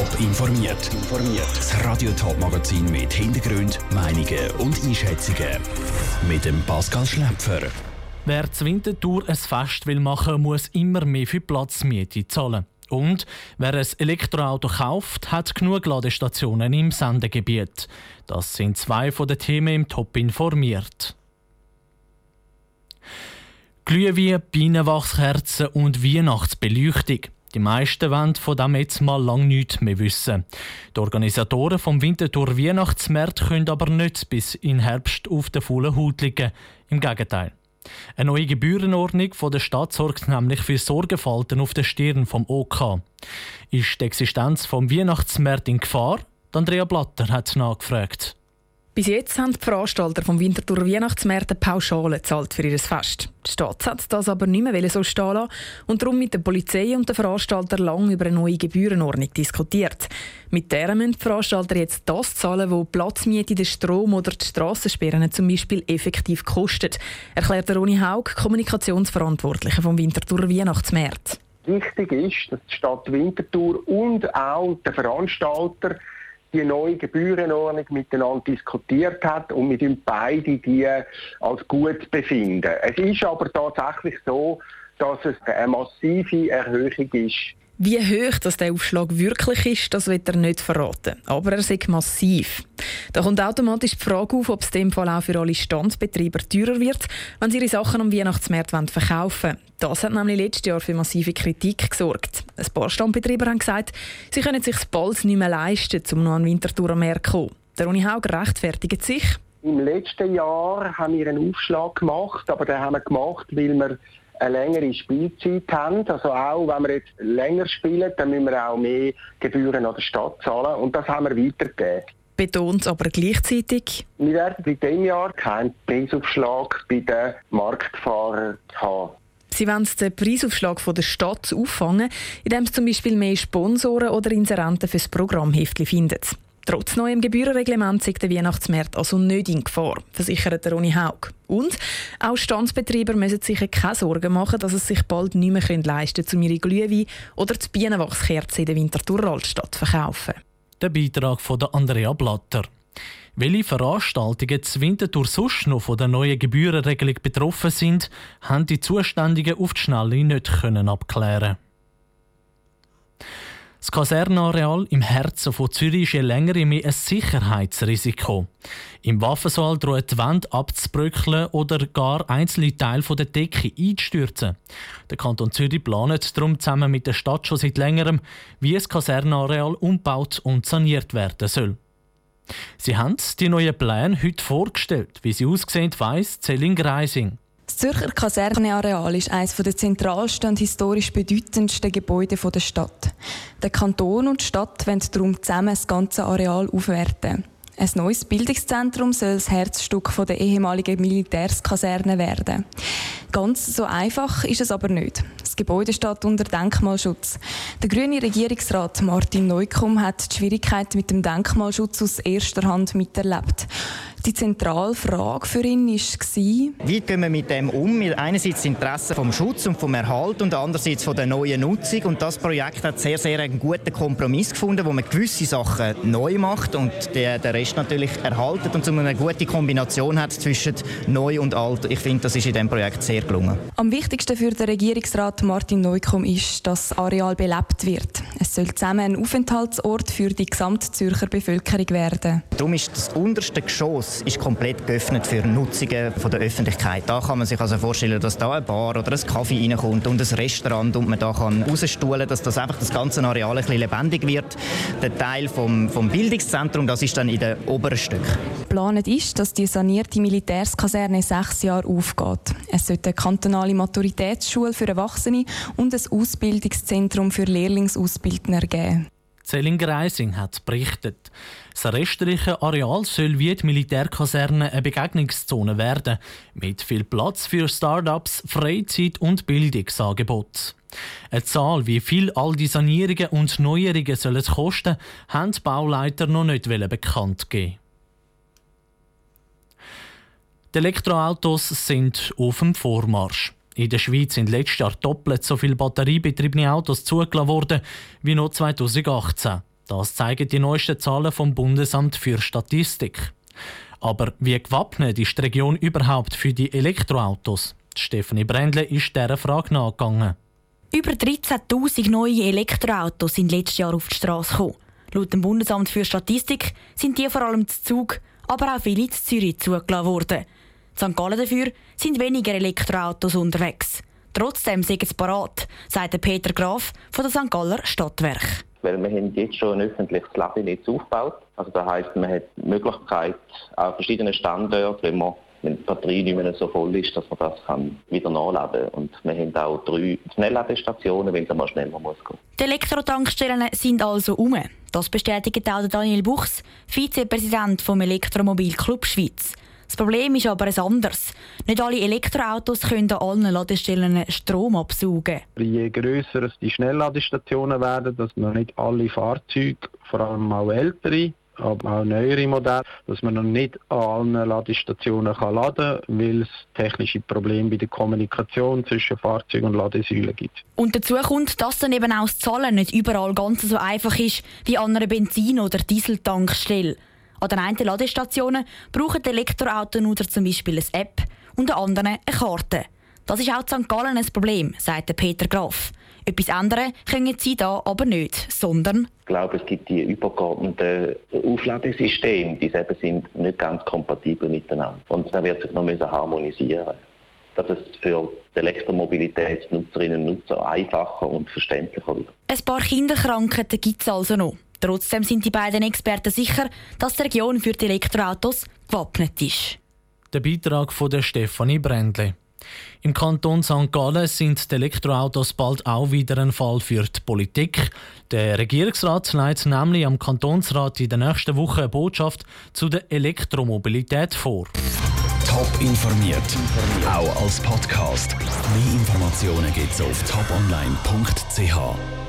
Top informiert. Das Radio Top Magazin mit Hintergrund, Meinungen und Einschätzungen mit dem Pascal Schläpfer. Wer zur Wintertour ein Fest will machen, muss immer mehr für Platzmiete zahlen. Und wer ein Elektroauto kauft, hat genug Ladestationen im Sendegebiet. Das sind zwei von den Themen im Top informiert. Glühwein, Bienenwachskerzen und Weihnachtsbeleuchtung. Die meisten wollen von dem jetzt mal lang nichts mehr wissen. Die Organisatoren vom Winterthur Weihnachtsmarkt können aber nicht bis in Herbst auf der vollen Haut liegen. Im Gegenteil. Eine neue Gebührenordnung von der Stadt sorgt nämlich für Sorgenfalten auf der Stirn vom OK. Ist die Existenz vom Weihnachtsmarkt in Gefahr? Andrea Blatter hat nachgefragt. Bis jetzt haben die Veranstalter vom Winterthur Weihnachtsmärkte Pauschale gezahlt für ihr Fest. Die Stadt hat das aber nicht mehr so stehen lassen und darum mit der Polizei und den Veranstaltern lange über eine neue Gebührenordnung diskutiert. Mit der müssen die Veranstalter jetzt das zahlen, wo Platzmiete, der Strom oder die Strassensperren zum Beispiel effektiv kostet, erklärt Ronny Haug, Kommunikationsverantwortlicher vom Winterthur Weihnachtsmärkte. Wichtig ist, dass die Stadt Winterthur und auch der Veranstalter die neue Gebührenordnung miteinander diskutiert hat und mit ihm beide die als gut befinden. Es ist aber tatsächlich so, dass es eine massive Erhöhung ist wie hoch das der Aufschlag wirklich ist, das wird er nicht verraten. Aber er ist massiv. Da kommt automatisch die Frage auf, ob es in dem Fall auch für alle Standsbetreiber teurer wird, wenn sie ihre Sachen am Weihnachtsmarkt verkaufen. Das hat nämlich letztes Jahr für massive Kritik gesorgt. Ein paar Standbetreiber haben gesagt, sie können sich bald nicht mehr leisten, um noch an Winterthur am Markt zu kommen. Der Uni Haug rechtfertigt sich. Im letzten Jahr haben wir einen Aufschlag gemacht, aber den haben wir gemacht, weil wir eine längere Spielzeit haben. Also auch, wenn wir jetzt länger spielen, dann müssen wir auch mehr Gebühren an der Stadt zahlen. Und das haben wir weitergegeben. Betont aber gleichzeitig. Wir werden in diesem Jahr keinen Preisaufschlag bei den Marktfahrern haben. Sie wollen den Preisaufschlag der Stadt auffangen, indem sie zum Beispiel mehr Sponsoren oder Inserenten für das Programmheftli finden. Trotz neuem Gebührenreglement sind der Weihnachtsmarkt also nicht in Gefahr, versichert Ronny Haug. Und auch Standsbetreiber müssen sich keine Sorgen machen, dass es sich bald nicht mehr leisten können, um ihre Glühwein oder die Bienenwachskerzen in der Winterthur Altstadt zu verkaufen. Der Beitrag von Andrea Blatter. Welche Veranstaltungen zur Winterthur sonst noch von der neuen Gebührenregelung betroffen sind, haben die Zuständigen auf die Schnelle nicht abklären das Kasernenareal im Herzen von Zürich ist je länger mehr ein Sicherheitsrisiko. Im Waffensaal drohen die Wände abzubröckeln oder gar einzelne Teile der Decke einzustürzen. Der Kanton Zürich plant darum zusammen mit der Stadt schon seit längerem, wie das Kasernenareal umbaut und saniert werden soll. Sie haben die neuen Pläne heute vorgestellt. Wie sie aussehen, weiss Celine Greising. Das Zürcher Kaserneareal ist eines der zentralsten und historisch bedeutendsten Gebäude der Stadt. Der Kanton und die Stadt wollen darum zusammen das ganze Areal aufwerten. Ein neues Bildungszentrum soll das Herzstück der ehemaligen Militärskaserne werden. Ganz so einfach ist es aber nicht. Gebäude steht unter Denkmalschutz. Der grüne Regierungsrat Martin Neukomm hat die Schwierigkeiten mit dem Denkmalschutz aus erster Hand miterlebt. Die zentrale Frage für ihn war, wie gehen wir mit dem um? Einerseits das Interesse vom Schutz und vom Erhalt und andererseits von der neuen Nutzung. Und das Projekt hat sehr, sehr einen guten Kompromiss gefunden, wo man gewisse Sachen neu macht und den, Rest natürlich erhaltet und so eine gute Kombination hat zwischen neu und alt. Ich finde, das ist in diesem Projekt sehr gelungen. Am wichtigsten für den Regierungsrat Martin Neukomm ist, dass das Areal belebt wird. Es soll zusammen ein Aufenthaltsort für die Gesamtzürcher Bevölkerung werden. Darum ist das unterste Geschoss Ist komplett geöffnet für Nutzungen von der Öffentlichkeit. Da kann man sich also vorstellen, dass da eine Bar oder ein Kaffee reinkommt und ein Restaurant und man da kann rausstuhlen, dass das einfach das ganze Areal ein bisschen lebendig wird. Der Teil vom, vom Bildungszentrum, das ist dann in den oberen Stück. Geplant ist, dass die sanierte Militärskaserne sechs Jahre aufgeht. Es sollte eine kantonale Maturitätsschule für Erwachsene und ein Ausbildungszentrum für Lehrlingsausbildner geben. Celine Greising hat berichtet. Das restliche Areal soll wie die Militärkaserne eine Begegnungszone werden, mit viel Platz für Start-ups, Freizeit- und Bildungsangebote. Eine Zahl, wie viel all die Sanierungen und Neuerungen sollen kosten, haben die Bauleiter noch nicht bekannt gegeben. Die Elektroautos sind auf dem Vormarsch. In der Schweiz sind letztes Jahr doppelt so viele batteriebetriebene Autos zugelassen worden wie noch 2018. Das zeigen die neuesten Zahlen vom Bundesamt für Statistik. Aber wie gewappnet ist die Region überhaupt für die Elektroautos? Stefanie Brändle ist dieser Frage nachgegangen. Über 13.000 neue Elektroautos sind letztes Jahr auf die Straße gekommen. Laut dem Bundesamt für Statistik sind die vor allem zu Zug, aber auch viele zu Zürich zugelassen worden. In St. Gallen dafür sind weniger Elektroautos unterwegs. Trotzdem sind es parat, sagt Peter Graf von der St. Galler Stadtwerk. Weil wir haben jetzt schon ein öffentliches Ladennetz aufgebaut. Also das heisst, man hat die Möglichkeit, an verschiedenen Standorten, wenn man wenn die Batterie nicht mehr so voll ist, dass man das kann wieder nachladen kann. Und wir haben auch drei Schnellladestationen, wenn es einmal schneller muss gehen. Die Elektrotankstellen sind also um. Das bestätigt auch Daniel Buchs, Vizepräsident vom Elektromobil Club Schweiz. Das Problem ist aber ein anderes. Nicht alle Elektroautos können an allen Ladestellen Strom absaugen. Je grösser die Schnellladestationen werden, dass man nicht alle Fahrzeuge, vor allem auch ältere, aber auch neuere Modelle, dass man noch nicht an allen Ladestationen kann laden kann, weil es technische Probleme bei der Kommunikation zwischen Fahrzeug und Ladesäulen gibt. Und dazu kommt, dass dann eben auch das Zahlen nicht überall ganz so einfach ist wie an einer Benzin- oder Dieseltankstelle. An den einen Ladestationen brauchen Elektroautonutzer zum Beispiel eine App und an anderen eine Karte. Das ist auch in St. Gallen ein Problem, sagt Peter Graf. Etwas ändern können sie da aber nicht, sondern... Ich glaube, es gibt die übergeordneten Aufladesysteme, die eben sind nicht ganz kompatibel miteinander. Und da wird sich noch harmonisieren dass es für die Elektromobilitätsnutzerinnen und Nutzer einfacher und verständlicher wird. Ein paar Kinderkrankheiten gibt es also noch. Trotzdem sind die beiden Experten sicher, dass die Region für die Elektroautos gewappnet ist. Der Beitrag von der Stefanie Brändle. Im Kanton St. Gallen sind die Elektroautos bald auch wieder ein Fall für die Politik. Der Regierungsrat leitet nämlich am Kantonsrat in der nächsten Woche eine Botschaft zu der Elektromobilität vor. Top informiert, auch als Podcast. Mehr Informationen gibt es auf toponline.ch.